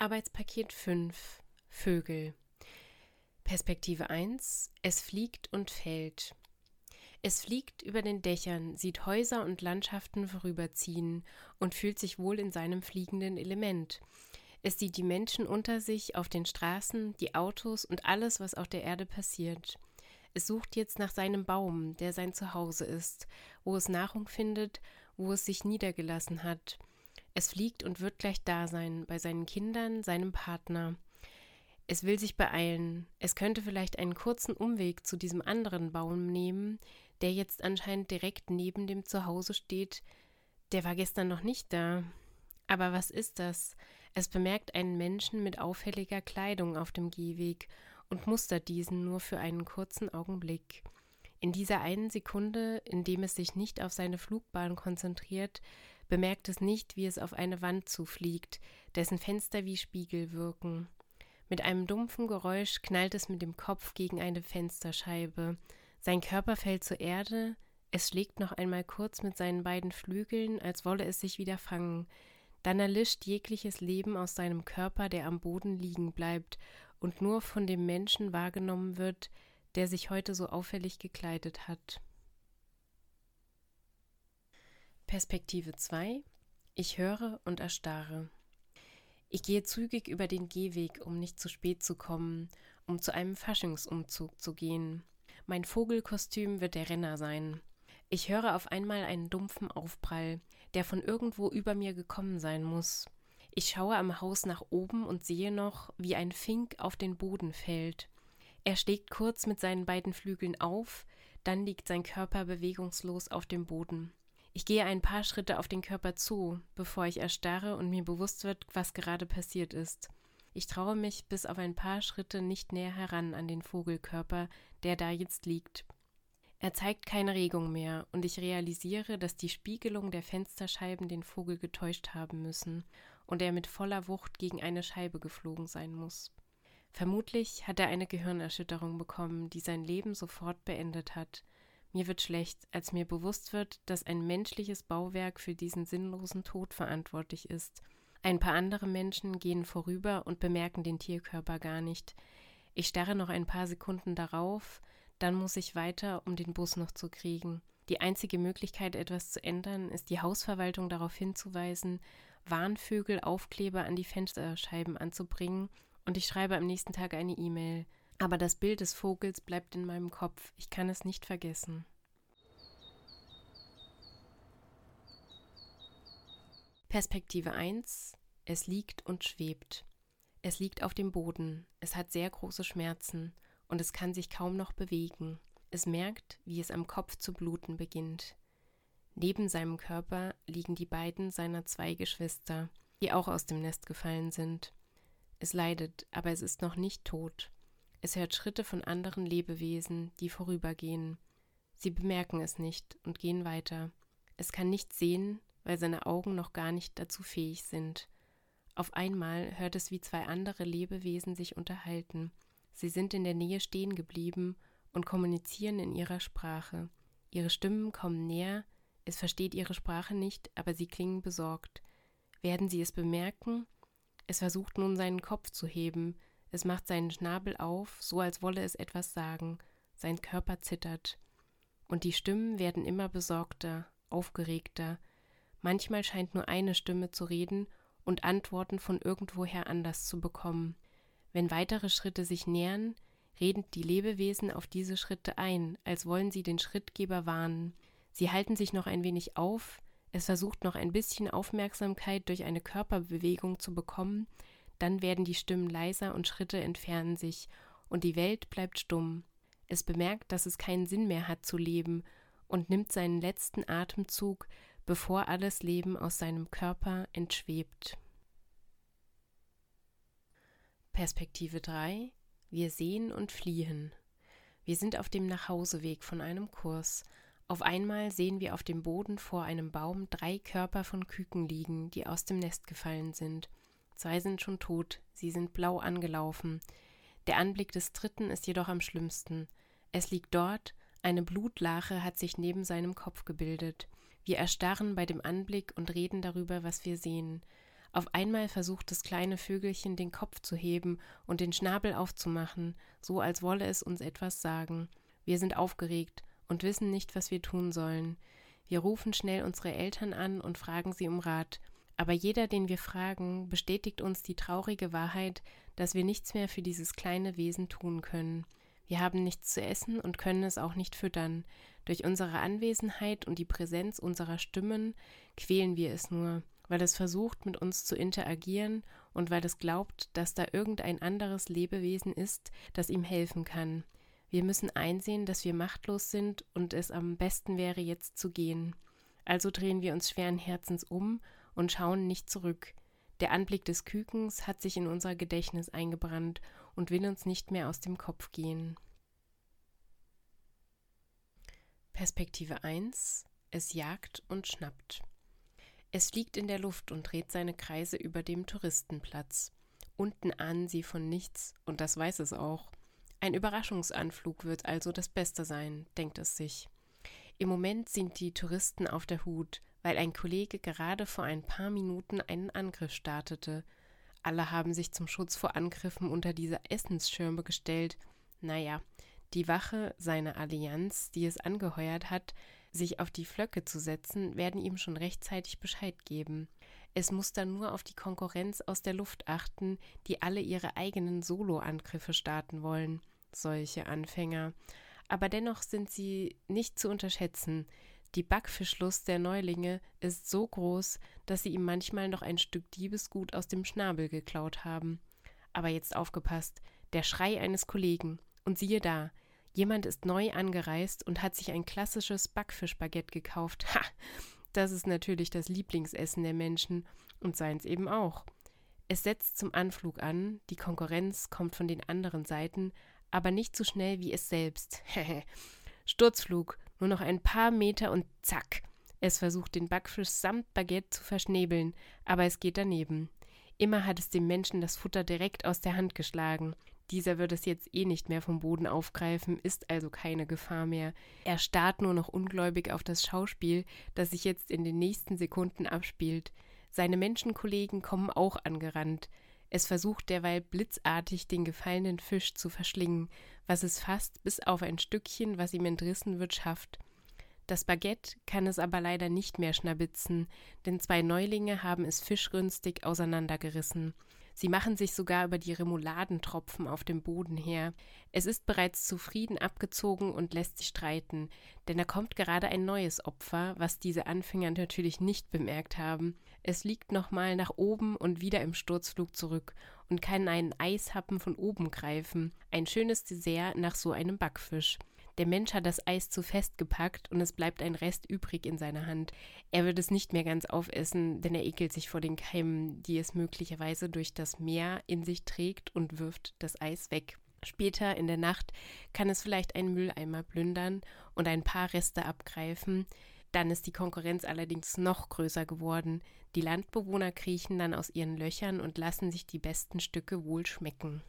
Arbeitspaket 5 Vögel Perspektive 1 Es fliegt und fällt. Es fliegt über den Dächern, sieht Häuser und Landschaften vorüberziehen und fühlt sich wohl in seinem fliegenden Element. Es sieht die Menschen unter sich auf den Straßen, die Autos und alles, was auf der Erde passiert. Es sucht jetzt nach seinem Baum, der sein Zuhause ist, wo es Nahrung findet, wo es sich niedergelassen hat. Es fliegt und wird gleich da sein, bei seinen Kindern, seinem Partner. Es will sich beeilen. Es könnte vielleicht einen kurzen Umweg zu diesem anderen Baum nehmen, der jetzt anscheinend direkt neben dem Zuhause steht. Der war gestern noch nicht da. Aber was ist das? Es bemerkt einen Menschen mit auffälliger Kleidung auf dem Gehweg und mustert diesen nur für einen kurzen Augenblick. In dieser einen Sekunde, in dem es sich nicht auf seine Flugbahn konzentriert, bemerkt es nicht, wie es auf eine Wand zufliegt, dessen Fenster wie Spiegel wirken. Mit einem dumpfen Geräusch knallt es mit dem Kopf gegen eine Fensterscheibe. Sein Körper fällt zur Erde, es schlägt noch einmal kurz mit seinen beiden Flügeln, als wolle es sich wieder fangen. Dann erlischt jegliches Leben aus seinem Körper, der am Boden liegen bleibt und nur von dem Menschen wahrgenommen wird, der sich heute so auffällig gekleidet hat. Perspektive 2 Ich höre und erstarre. Ich gehe zügig über den Gehweg, um nicht zu spät zu kommen, um zu einem Faschingsumzug zu gehen. Mein Vogelkostüm wird der Renner sein. Ich höre auf einmal einen dumpfen Aufprall, der von irgendwo über mir gekommen sein muss. Ich schaue am Haus nach oben und sehe noch, wie ein Fink auf den Boden fällt. Er schlägt kurz mit seinen beiden Flügeln auf, dann liegt sein Körper bewegungslos auf dem Boden. Ich gehe ein paar Schritte auf den Körper zu, bevor ich erstarre und mir bewusst wird, was gerade passiert ist. Ich traue mich bis auf ein paar Schritte nicht näher heran an den Vogelkörper, der da jetzt liegt. Er zeigt keine Regung mehr, und ich realisiere, dass die Spiegelung der Fensterscheiben den Vogel getäuscht haben müssen und er mit voller Wucht gegen eine Scheibe geflogen sein muss. Vermutlich hat er eine Gehirnerschütterung bekommen, die sein Leben sofort beendet hat, mir wird schlecht, als mir bewusst wird, dass ein menschliches Bauwerk für diesen sinnlosen Tod verantwortlich ist. Ein paar andere Menschen gehen vorüber und bemerken den Tierkörper gar nicht. Ich starre noch ein paar Sekunden darauf, dann muss ich weiter, um den Bus noch zu kriegen. Die einzige Möglichkeit, etwas zu ändern, ist die Hausverwaltung darauf hinzuweisen, Warnvögel Aufkleber an die Fensterscheiben anzubringen, und ich schreibe am nächsten Tag eine E-Mail. Aber das Bild des Vogels bleibt in meinem Kopf. Ich kann es nicht vergessen. Perspektive 1. Es liegt und schwebt. Es liegt auf dem Boden. Es hat sehr große Schmerzen und es kann sich kaum noch bewegen. Es merkt, wie es am Kopf zu bluten beginnt. Neben seinem Körper liegen die beiden seiner zwei Geschwister, die auch aus dem Nest gefallen sind. Es leidet, aber es ist noch nicht tot. Es hört Schritte von anderen Lebewesen, die vorübergehen. Sie bemerken es nicht und gehen weiter. Es kann nicht sehen, weil seine Augen noch gar nicht dazu fähig sind. Auf einmal hört es, wie zwei andere Lebewesen sich unterhalten. Sie sind in der Nähe stehen geblieben und kommunizieren in ihrer Sprache. Ihre Stimmen kommen näher, es versteht ihre Sprache nicht, aber sie klingen besorgt. Werden sie es bemerken? Es versucht nun seinen Kopf zu heben, es macht seinen Schnabel auf, so als wolle es etwas sagen. Sein Körper zittert. Und die Stimmen werden immer besorgter, aufgeregter. Manchmal scheint nur eine Stimme zu reden und Antworten von irgendwoher anders zu bekommen. Wenn weitere Schritte sich nähern, reden die Lebewesen auf diese Schritte ein, als wollen sie den Schrittgeber warnen. Sie halten sich noch ein wenig auf, es versucht noch ein bisschen Aufmerksamkeit durch eine Körperbewegung zu bekommen, dann werden die Stimmen leiser und Schritte entfernen sich, und die Welt bleibt stumm. Es bemerkt, dass es keinen Sinn mehr hat zu leben und nimmt seinen letzten Atemzug, bevor alles Leben aus seinem Körper entschwebt. Perspektive 3 Wir sehen und fliehen. Wir sind auf dem Nachhauseweg von einem Kurs. Auf einmal sehen wir auf dem Boden vor einem Baum drei Körper von Küken liegen, die aus dem Nest gefallen sind. Zwei sind schon tot, sie sind blau angelaufen. Der Anblick des dritten ist jedoch am schlimmsten. Es liegt dort, eine Blutlache hat sich neben seinem Kopf gebildet. Wir erstarren bei dem Anblick und reden darüber, was wir sehen. Auf einmal versucht das kleine Vögelchen den Kopf zu heben und den Schnabel aufzumachen, so als wolle es uns etwas sagen. Wir sind aufgeregt und wissen nicht, was wir tun sollen. Wir rufen schnell unsere Eltern an und fragen sie um Rat. Aber jeder, den wir fragen, bestätigt uns die traurige Wahrheit, dass wir nichts mehr für dieses kleine Wesen tun können. Wir haben nichts zu essen und können es auch nicht füttern. Durch unsere Anwesenheit und die Präsenz unserer Stimmen quälen wir es nur weil es versucht, mit uns zu interagieren und weil es glaubt, dass da irgendein anderes Lebewesen ist, das ihm helfen kann. Wir müssen einsehen, dass wir machtlos sind und es am besten wäre, jetzt zu gehen. Also drehen wir uns schweren Herzens um und schauen nicht zurück. Der Anblick des Kükens hat sich in unser Gedächtnis eingebrannt und will uns nicht mehr aus dem Kopf gehen. Perspektive 1 Es jagt und schnappt. Es fliegt in der Luft und dreht seine Kreise über dem Touristenplatz. Unten ahnen sie von nichts, und das weiß es auch. Ein Überraschungsanflug wird also das Beste sein, denkt es sich. Im Moment sind die Touristen auf der Hut, weil ein Kollege gerade vor ein paar Minuten einen Angriff startete. Alle haben sich zum Schutz vor Angriffen unter diese Essensschirme gestellt. Naja, die Wache seiner Allianz, die es angeheuert hat, sich auf die Flöcke zu setzen, werden ihm schon rechtzeitig Bescheid geben. Es muss dann nur auf die Konkurrenz aus der Luft achten, die alle ihre eigenen Solo-Angriffe starten wollen. Solche Anfänger. Aber dennoch sind sie nicht zu unterschätzen. Die Backfischlust der Neulinge ist so groß, dass sie ihm manchmal noch ein Stück Diebesgut aus dem Schnabel geklaut haben. Aber jetzt aufgepasst, der Schrei eines Kollegen. Und siehe da, Jemand ist neu angereist und hat sich ein klassisches Backfischbaguette gekauft. Ha! Das ist natürlich das Lieblingsessen der Menschen und seins eben auch. Es setzt zum Anflug an, die Konkurrenz kommt von den anderen Seiten, aber nicht so schnell wie es selbst. Sturzflug, nur noch ein paar Meter und zack. Es versucht den Backfisch samt Baguette zu verschnäbeln, aber es geht daneben. Immer hat es dem Menschen das Futter direkt aus der Hand geschlagen. Dieser wird es jetzt eh nicht mehr vom Boden aufgreifen, ist also keine Gefahr mehr. Er starrt nur noch ungläubig auf das Schauspiel, das sich jetzt in den nächsten Sekunden abspielt. Seine Menschenkollegen kommen auch angerannt. Es versucht derweil blitzartig den gefallenen Fisch zu verschlingen, was es fast bis auf ein Stückchen, was ihm entrissen wird, schafft. Das Baguette kann es aber leider nicht mehr schnabitzen, denn zwei Neulinge haben es fischrünstig auseinandergerissen. Sie machen sich sogar über die Remouladentropfen auf dem Boden her. Es ist bereits zufrieden abgezogen und lässt sich streiten, denn da kommt gerade ein neues Opfer, was diese Anfänger natürlich nicht bemerkt haben. Es liegt nochmal nach oben und wieder im Sturzflug zurück und kann einen Eishappen von oben greifen. Ein schönes Dessert nach so einem Backfisch. Der Mensch hat das Eis zu fest gepackt und es bleibt ein Rest übrig in seiner Hand. Er wird es nicht mehr ganz aufessen, denn er ekelt sich vor den Keimen, die es möglicherweise durch das Meer in sich trägt und wirft das Eis weg. Später in der Nacht kann es vielleicht einen Mülleimer plündern und ein paar Reste abgreifen. Dann ist die Konkurrenz allerdings noch größer geworden. Die Landbewohner kriechen dann aus ihren Löchern und lassen sich die besten Stücke wohl schmecken.